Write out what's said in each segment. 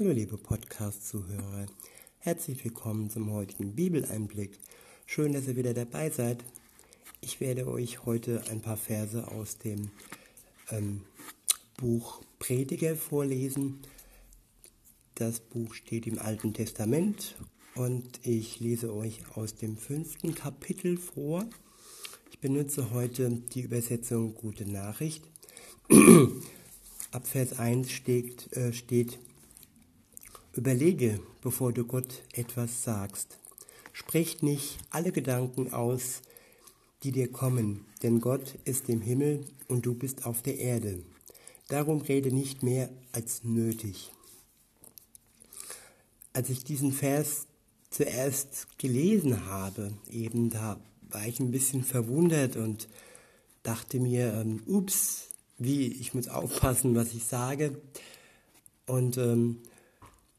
Hallo liebe Podcast-Zuhörer, herzlich willkommen zum heutigen Bibeleinblick. Schön, dass ihr wieder dabei seid. Ich werde euch heute ein paar Verse aus dem ähm, Buch Prediger vorlesen. Das Buch steht im Alten Testament und ich lese euch aus dem fünften Kapitel vor. Ich benutze heute die Übersetzung Gute Nachricht. Ab Vers 1 steht, äh, steht Überlege, bevor du Gott etwas sagst. Sprich nicht alle Gedanken aus, die dir kommen, denn Gott ist im Himmel und du bist auf der Erde. Darum rede nicht mehr als nötig. Als ich diesen Vers zuerst gelesen habe, eben da war ich ein bisschen verwundert und dachte mir, ähm, ups, wie, ich muss aufpassen, was ich sage. Und ähm,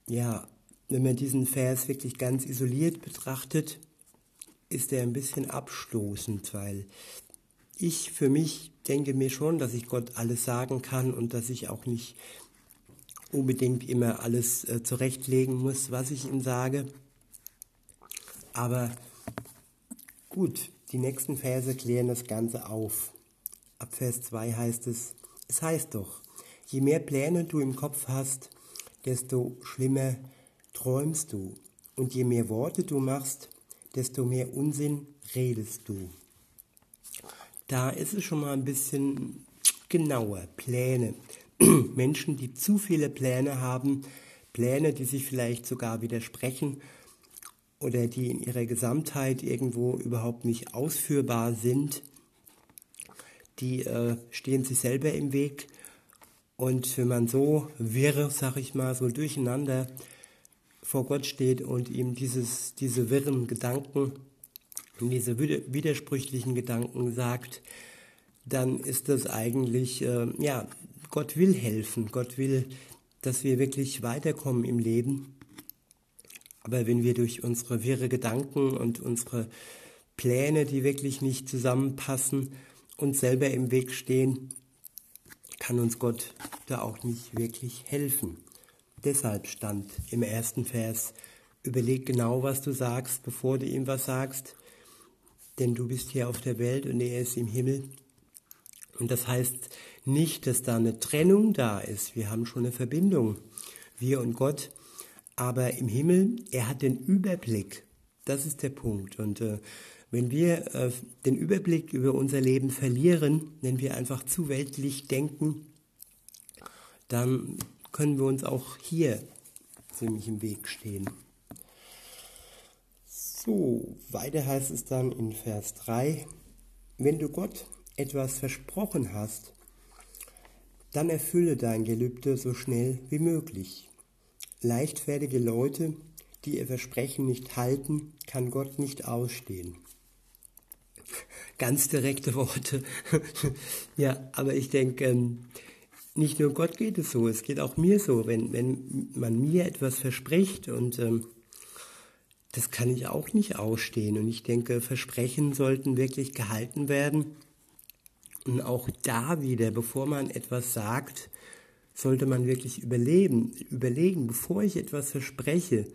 ja, wenn man diesen Vers wirklich ganz isoliert betrachtet, ist er ein bisschen abstoßend, weil ich für mich denke mir schon, dass ich Gott alles sagen kann und dass ich auch nicht unbedingt immer alles äh, zurechtlegen muss, was ich ihm sage. Aber gut, die nächsten Verse klären das Ganze auf. Ab Vers 2 heißt es, es heißt doch, je mehr Pläne du im Kopf hast, desto schlimmer träumst du. Und je mehr Worte du machst, desto mehr Unsinn redest du. Da ist es schon mal ein bisschen genauer. Pläne. Menschen, die zu viele Pläne haben, Pläne, die sich vielleicht sogar widersprechen oder die in ihrer Gesamtheit irgendwo überhaupt nicht ausführbar sind, die äh, stehen sich selber im Weg und wenn man so wirr, sag ich mal, so durcheinander vor Gott steht und ihm dieses, diese wirren Gedanken, diese widersprüchlichen Gedanken sagt, dann ist das eigentlich, äh, ja, Gott will helfen. Gott will, dass wir wirklich weiterkommen im Leben. Aber wenn wir durch unsere wirre Gedanken und unsere Pläne, die wirklich nicht zusammenpassen, uns selber im Weg stehen, kann uns Gott da auch nicht wirklich helfen. Deshalb stand im ersten Vers, überleg genau, was du sagst, bevor du ihm was sagst, denn du bist hier auf der Welt und er ist im Himmel. Und das heißt nicht, dass da eine Trennung da ist. Wir haben schon eine Verbindung, wir und Gott. Aber im Himmel, er hat den Überblick. Das ist der Punkt. Und äh, wenn wir äh, den Überblick über unser Leben verlieren, wenn wir einfach zu weltlich denken, dann können wir uns auch hier ziemlich im Weg stehen. So, weiter heißt es dann in Vers 3, wenn du Gott etwas versprochen hast, dann erfülle dein Gelübde so schnell wie möglich. Leichtfertige Leute, die ihr Versprechen nicht halten, kann Gott nicht ausstehen ganz direkte Worte. ja, aber ich denke, ähm, nicht nur Gott geht es so, es geht auch mir so. Wenn, wenn man mir etwas verspricht und ähm, das kann ich auch nicht ausstehen. Und ich denke, Versprechen sollten wirklich gehalten werden. Und auch da wieder, bevor man etwas sagt, sollte man wirklich überleben, überlegen, bevor ich etwas verspreche,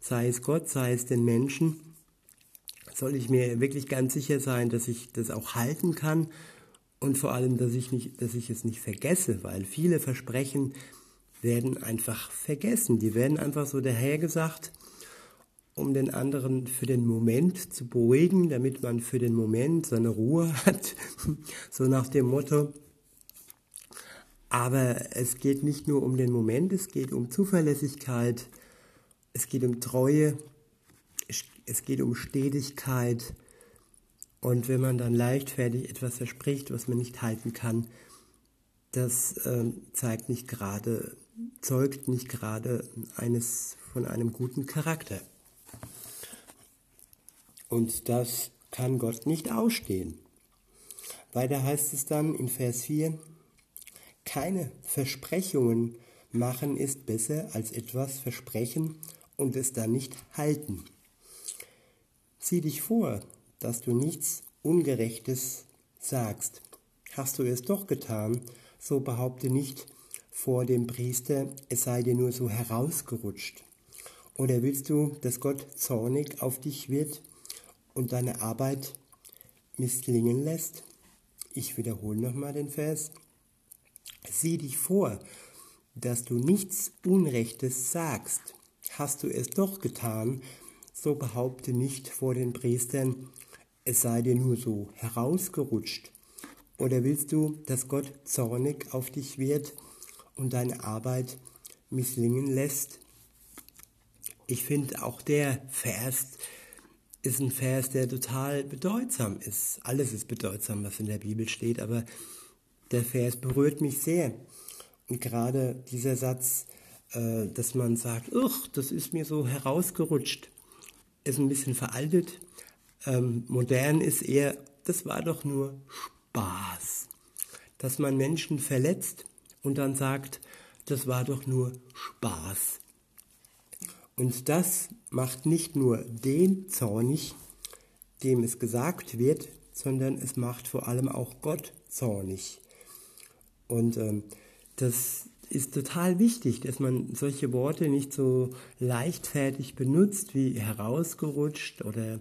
sei es Gott, sei es den Menschen, soll ich mir wirklich ganz sicher sein, dass ich das auch halten kann und vor allem, dass ich, nicht, dass ich es nicht vergesse, weil viele Versprechen werden einfach vergessen. Die werden einfach so dahergesagt, um den anderen für den Moment zu beruhigen, damit man für den Moment seine Ruhe hat, so nach dem Motto. Aber es geht nicht nur um den Moment, es geht um Zuverlässigkeit, es geht um Treue, es geht um Stetigkeit. Und wenn man dann leichtfertig etwas verspricht, was man nicht halten kann, das äh, zeigt nicht gerade, zeugt nicht gerade eines von einem guten Charakter. Und das kann Gott nicht ausstehen. Weiter heißt es dann in Vers 4, keine Versprechungen machen ist besser als etwas versprechen und es dann nicht halten. Sieh dich vor, dass du nichts Ungerechtes sagst. Hast du es doch getan, so behaupte nicht, vor dem Priester, es sei dir nur so herausgerutscht? Oder willst du, dass Gott zornig auf dich wird und deine Arbeit misslingen lässt? Ich wiederhole nochmal den Vers. Sieh dich vor, dass du nichts Unrechtes sagst. Hast du es doch getan, so behaupte nicht vor den Priestern, es sei dir nur so herausgerutscht. Oder willst du, dass Gott zornig auf dich wird und deine Arbeit misslingen lässt? Ich finde auch der Vers ist ein Vers, der total bedeutsam ist. Alles ist bedeutsam, was in der Bibel steht, aber der Vers berührt mich sehr. Und gerade dieser Satz, äh, dass man sagt, das ist mir so herausgerutscht, ist ein bisschen veraltet. Ähm, modern ist eher, das war doch nur Spaß. Dass man Menschen verletzt und dann sagt, das war doch nur Spaß. Und das macht nicht nur den zornig, dem es gesagt wird, sondern es macht vor allem auch Gott zornig. Und ähm, das ist total wichtig, dass man solche Worte nicht so leichtfertig benutzt wie herausgerutscht oder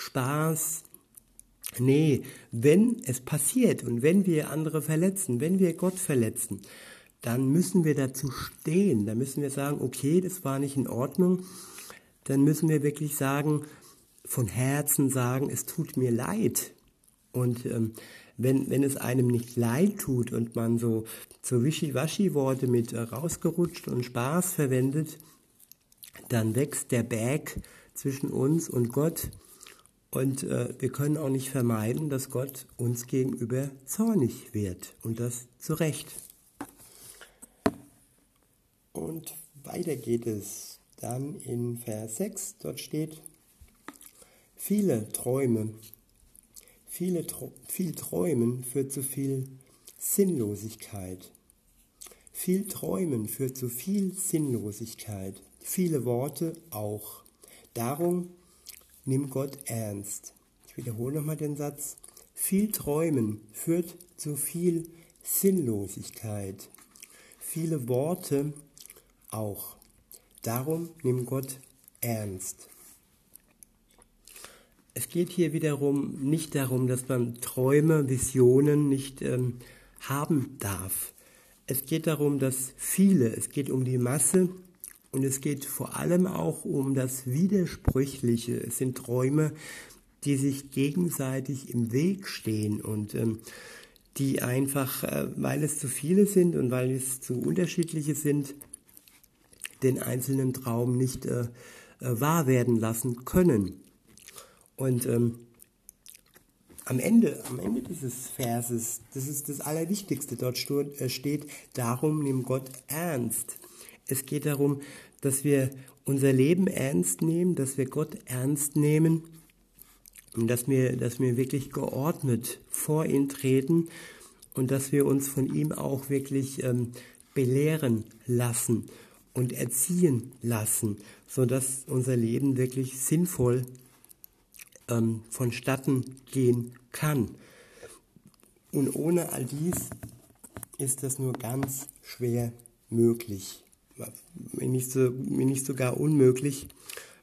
Spaß. Nee, wenn es passiert und wenn wir andere verletzen, wenn wir Gott verletzen, dann müssen wir dazu stehen. Dann müssen wir sagen, okay, das war nicht in Ordnung. Dann müssen wir wirklich sagen, von Herzen sagen, es tut mir leid. Und ähm, wenn, wenn es einem nicht leid tut und man so, so Wischiwaschi-Worte mit äh, rausgerutscht und Spaß verwendet, dann wächst der Berg zwischen uns und Gott und äh, wir können auch nicht vermeiden, dass Gott uns gegenüber zornig wird und das zu Recht. Und weiter geht es dann in Vers 6, dort steht, viele Träume Viele, viel Träumen führt zu viel Sinnlosigkeit. Viel Träumen führt zu viel Sinnlosigkeit. Viele Worte auch. Darum nimm Gott ernst. Ich wiederhole nochmal den Satz. Viel Träumen führt zu viel Sinnlosigkeit. Viele Worte auch. Darum nimm Gott ernst. Es geht hier wiederum nicht darum, dass man Träume, Visionen nicht ähm, haben darf. Es geht darum, dass viele, es geht um die Masse und es geht vor allem auch um das Widersprüchliche. Es sind Träume, die sich gegenseitig im Weg stehen und ähm, die einfach, äh, weil es zu viele sind und weil es zu unterschiedliche sind, den einzelnen Traum nicht äh, äh, wahr werden lassen können. Und ähm, am Ende, am Ende dieses Verses, das ist das Allerwichtigste, dort äh, steht, darum nimm Gott ernst. Es geht darum, dass wir unser Leben ernst nehmen, dass wir Gott ernst nehmen und dass wir, dass wir wirklich geordnet vor ihn treten und dass wir uns von ihm auch wirklich ähm, belehren lassen und erziehen lassen, sodass unser Leben wirklich sinnvoll ähm, vonstatten gehen kann. Und ohne all dies ist das nur ganz schwer möglich, wenn nicht, so, wenn nicht sogar unmöglich.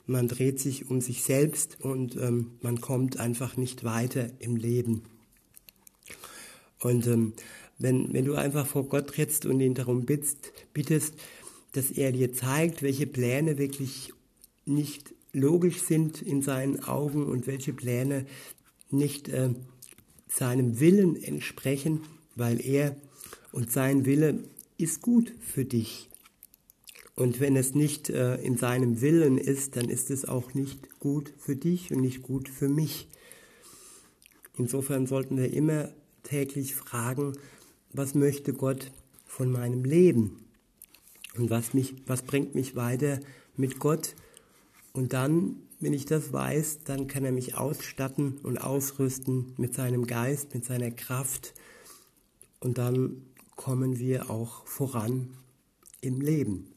Man dreht sich um sich selbst und ähm, man kommt einfach nicht weiter im Leben. Und ähm, wenn, wenn du einfach vor Gott trittst und ihn darum bittest, bittest, dass er dir zeigt, welche Pläne wirklich nicht logisch sind in seinen Augen und welche Pläne nicht äh, seinem Willen entsprechen, weil er und sein Wille ist gut für dich. Und wenn es nicht äh, in seinem Willen ist, dann ist es auch nicht gut für dich und nicht gut für mich. Insofern sollten wir immer täglich fragen, was möchte Gott von meinem Leben? Und was, mich, was bringt mich weiter mit Gott? Und dann, wenn ich das weiß, dann kann er mich ausstatten und ausrüsten mit seinem Geist, mit seiner Kraft. Und dann kommen wir auch voran im Leben.